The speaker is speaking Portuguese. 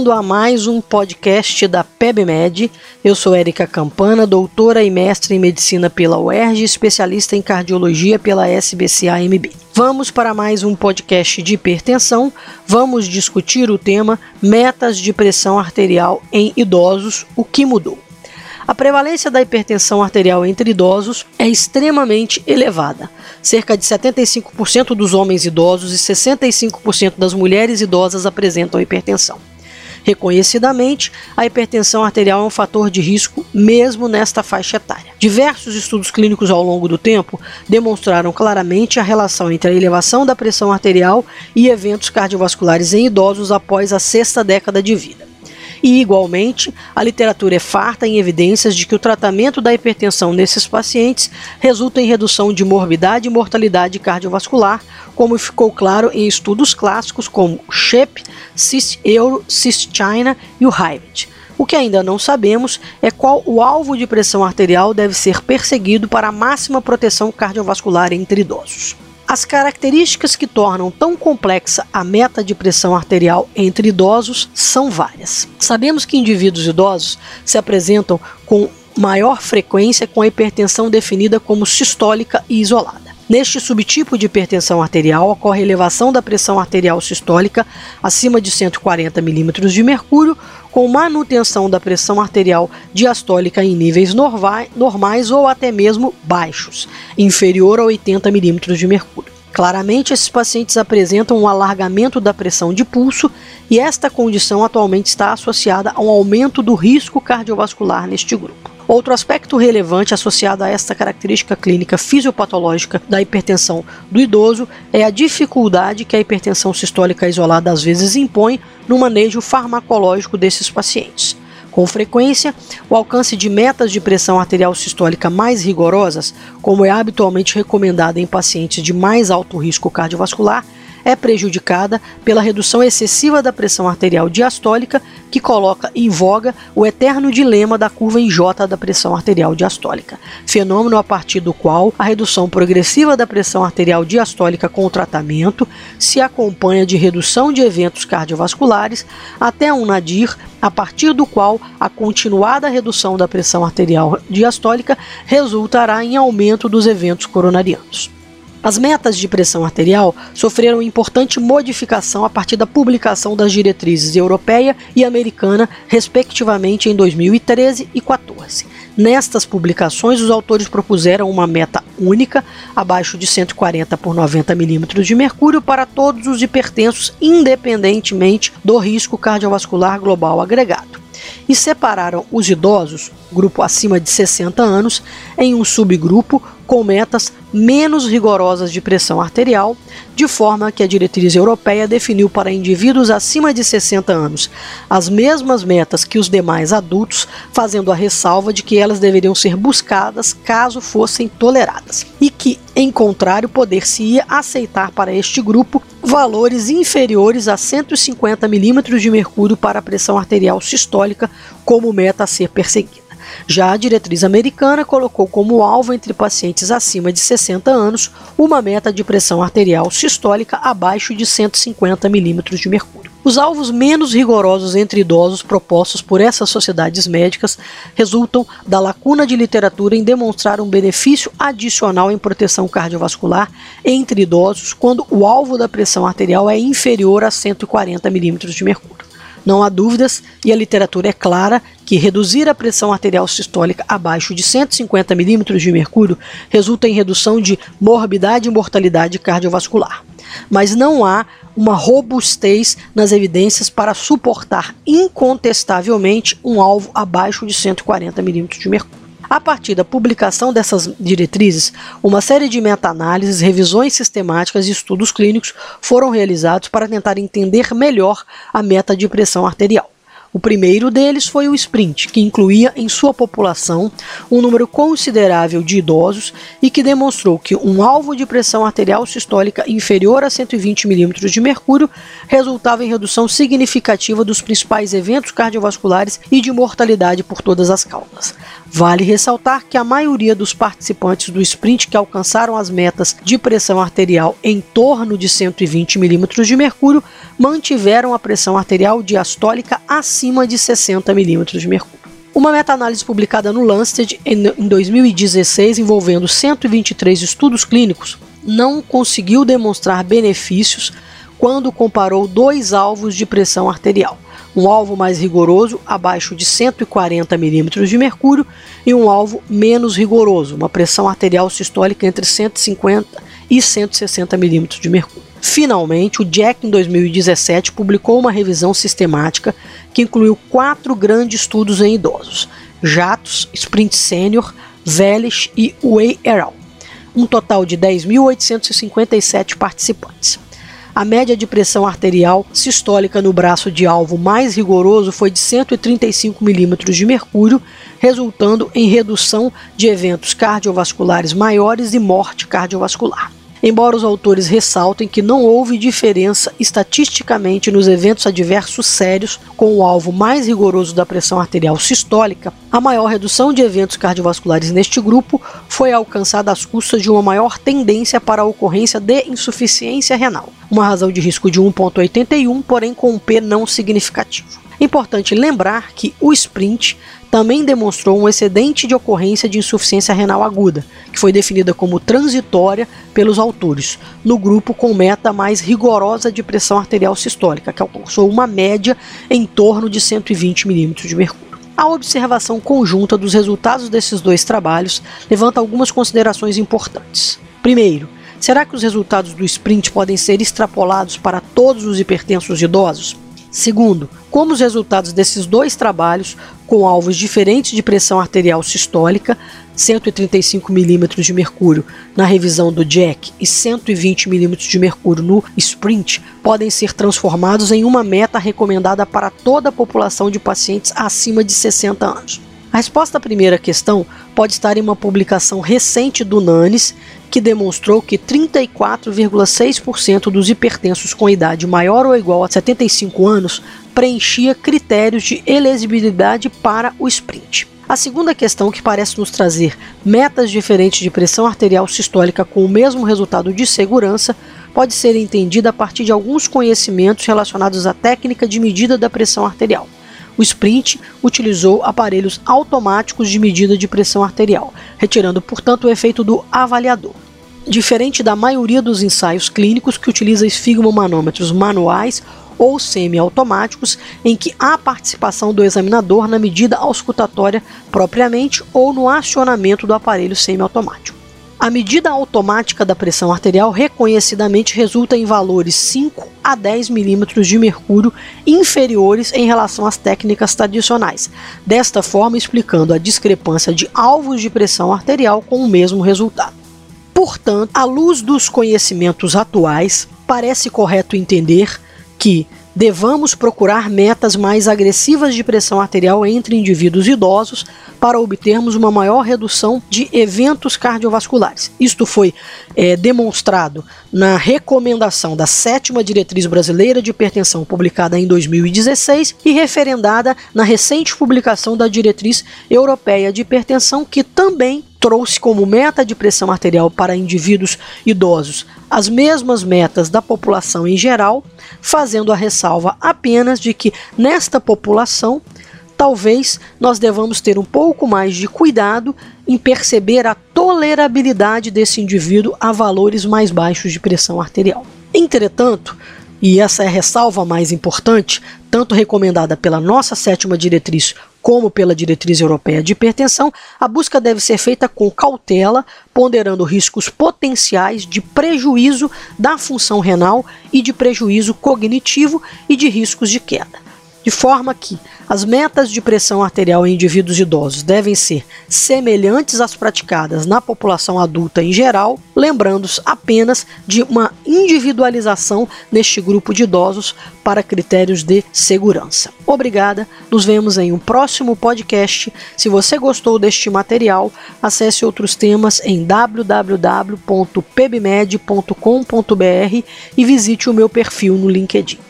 bem-vindo a mais um podcast da PebMed. Eu sou Érica Campana, doutora e mestre em medicina pela UERJ, especialista em cardiologia pela SBCA-MB. Vamos para mais um podcast de hipertensão. Vamos discutir o tema metas de pressão arterial em idosos, o que mudou. A prevalência da hipertensão arterial entre idosos é extremamente elevada. Cerca de 75% dos homens idosos e 65% das mulheres idosas apresentam hipertensão. Reconhecidamente, a hipertensão arterial é um fator de risco mesmo nesta faixa etária. Diversos estudos clínicos ao longo do tempo demonstraram claramente a relação entre a elevação da pressão arterial e eventos cardiovasculares em idosos após a sexta década de vida. E, igualmente, a literatura é farta em evidências de que o tratamento da hipertensão nesses pacientes resulta em redução de morbidade e mortalidade cardiovascular, como ficou claro em estudos clássicos como SHEP, CIS-EURO, CIS-China e o HIVET. O que ainda não sabemos é qual o alvo de pressão arterial deve ser perseguido para a máxima proteção cardiovascular entre idosos. As características que tornam tão complexa a meta de pressão arterial entre idosos são várias. Sabemos que indivíduos idosos se apresentam com maior frequência com a hipertensão definida como sistólica e isolada. Neste subtipo de hipertensão arterial ocorre elevação da pressão arterial sistólica acima de 140 milímetros de mercúrio, com manutenção da pressão arterial diastólica em níveis normais ou até mesmo baixos, inferior a 80 milímetros de mercúrio. Claramente, esses pacientes apresentam um alargamento da pressão de pulso e esta condição atualmente está associada a um aumento do risco cardiovascular neste grupo. Outro aspecto relevante associado a esta característica clínica fisiopatológica da hipertensão do idoso é a dificuldade que a hipertensão sistólica isolada às vezes impõe no manejo farmacológico desses pacientes. Com frequência, o alcance de metas de pressão arterial sistólica mais rigorosas, como é habitualmente recomendado em pacientes de mais alto risco cardiovascular, é prejudicada pela redução excessiva da pressão arterial diastólica, que coloca em voga o eterno dilema da curva em J da pressão arterial diastólica, fenômeno a partir do qual a redução progressiva da pressão arterial diastólica com o tratamento se acompanha de redução de eventos cardiovasculares até um nadir, a partir do qual a continuada redução da pressão arterial diastólica resultará em aumento dos eventos coronarianos. As metas de pressão arterial sofreram importante modificação a partir da publicação das diretrizes europeia e americana, respectivamente em 2013 e 2014. Nestas publicações, os autores propuseram uma meta única, abaixo de 140 por 90 milímetros de mercúrio, para todos os hipertensos, independentemente do risco cardiovascular global agregado e separaram os idosos, grupo acima de 60 anos, em um subgrupo com metas menos rigorosas de pressão arterial, de forma que a diretriz europeia definiu para indivíduos acima de 60 anos as mesmas metas que os demais adultos, fazendo a ressalva de que elas deveriam ser buscadas caso fossem toleradas, e que, em contrário, poder-se-ia aceitar para este grupo valores inferiores a 150 milímetros de mercúrio para a pressão arterial sistólica como meta a ser perseguida. Já a diretriz americana colocou como alvo entre pacientes acima de 60 anos uma meta de pressão arterial sistólica abaixo de 150 milímetros de mercúrio. Os alvos menos rigorosos entre idosos propostos por essas sociedades médicas resultam da lacuna de literatura em demonstrar um benefício adicional em proteção cardiovascular entre idosos quando o alvo da pressão arterial é inferior a 140 milímetros de mercúrio. Não há dúvidas, e a literatura é clara, que reduzir a pressão arterial sistólica abaixo de 150 milímetros de mercúrio resulta em redução de morbidade e mortalidade cardiovascular. Mas não há uma robustez nas evidências para suportar incontestavelmente um alvo abaixo de 140 milímetros de mercúrio. A partir da publicação dessas diretrizes, uma série de meta-análises, revisões sistemáticas e estudos clínicos foram realizados para tentar entender melhor a meta de pressão arterial. O primeiro deles foi o Sprint, que incluía em sua população um número considerável de idosos e que demonstrou que um alvo de pressão arterial sistólica inferior a 120 mm de mercúrio resultava em redução significativa dos principais eventos cardiovasculares e de mortalidade por todas as causas. Vale ressaltar que a maioria dos participantes do sprint que alcançaram as metas de pressão arterial em torno de 120 mm de mercúrio mantiveram a pressão arterial diastólica acima de 60 mm de mercúrio. Uma meta-análise publicada no Lancet em 2016, envolvendo 123 estudos clínicos, não conseguiu demonstrar benefícios quando comparou dois alvos de pressão arterial um alvo mais rigoroso abaixo de 140 milímetros de mercúrio e um alvo menos rigoroso, uma pressão arterial sistólica entre 150 e 160 milímetros de mercúrio. Finalmente, o Jack em 2017 publicou uma revisão sistemática que incluiu quatro grandes estudos em idosos: Jatos, Sprint Senior, Veles e Way Eral, um total de 10.857 participantes. A média de pressão arterial sistólica no braço de alvo mais rigoroso foi de 135 milímetros de mercúrio, resultando em redução de eventos cardiovasculares maiores e morte cardiovascular. Embora os autores ressaltem que não houve diferença estatisticamente nos eventos adversos sérios com o alvo mais rigoroso da pressão arterial sistólica, a maior redução de eventos cardiovasculares neste grupo foi alcançada às custas de uma maior tendência para a ocorrência de insuficiência renal, uma razão de risco de 1,81, porém com um P não significativo. Importante lembrar que o sprint também demonstrou um excedente de ocorrência de insuficiência renal aguda, que foi definida como transitória pelos autores, no grupo com meta mais rigorosa de pressão arterial sistólica, que alcançou uma média em torno de 120 milímetros de mercúrio. A observação conjunta dos resultados desses dois trabalhos levanta algumas considerações importantes. Primeiro, será que os resultados do sprint podem ser extrapolados para todos os hipertensos idosos? Segundo, como os resultados desses dois trabalhos, com alvos diferentes de pressão arterial sistólica, 135 milímetros de mercúrio na revisão do Jack e 120 milímetros de mercúrio no Sprint, podem ser transformados em uma meta recomendada para toda a população de pacientes acima de 60 anos. A resposta à primeira questão pode estar em uma publicação recente do NANES que demonstrou que 34,6% dos hipertensos com idade maior ou igual a 75 anos preenchia critérios de elegibilidade para o sprint. A segunda questão, que parece nos trazer metas diferentes de pressão arterial sistólica com o mesmo resultado de segurança, pode ser entendida a partir de alguns conhecimentos relacionados à técnica de medida da pressão arterial. O Sprint utilizou aparelhos automáticos de medida de pressão arterial, retirando, portanto, o efeito do avaliador. Diferente da maioria dos ensaios clínicos que utiliza esfigmomanômetros manuais ou semiautomáticos, em que há participação do examinador na medida auscultatória propriamente ou no acionamento do aparelho semiautomático. A medida automática da pressão arterial reconhecidamente resulta em valores 5 a 10 milímetros de mercúrio inferiores em relação às técnicas tradicionais, desta forma explicando a discrepância de alvos de pressão arterial com o mesmo resultado. Portanto, à luz dos conhecimentos atuais, parece correto entender que devamos procurar metas mais agressivas de pressão arterial entre indivíduos idosos para obtermos uma maior redução de eventos cardiovasculares. Isto foi é, demonstrado na recomendação da sétima diretriz brasileira de hipertensão, publicada em 2016 e referendada na recente publicação da diretriz europeia de hipertensão, que também trouxe como meta de pressão arterial para indivíduos idosos as mesmas metas da população em geral, fazendo a ressalva apenas de que nesta população talvez nós devamos ter um pouco mais de cuidado em perceber a tolerabilidade desse indivíduo a valores mais baixos de pressão arterial. Entretanto, e essa é a ressalva mais importante, tanto recomendada pela nossa sétima diretriz como pela diretriz europeia de hipertensão, a busca deve ser feita com cautela, ponderando riscos potenciais de prejuízo da função renal e de prejuízo cognitivo e de riscos de queda. De forma que as metas de pressão arterial em indivíduos idosos devem ser semelhantes às praticadas na população adulta em geral, lembrando-se apenas de uma individualização neste grupo de idosos para critérios de segurança. Obrigada, nos vemos em um próximo podcast. Se você gostou deste material, acesse outros temas em www.pebmed.com.br e visite o meu perfil no LinkedIn.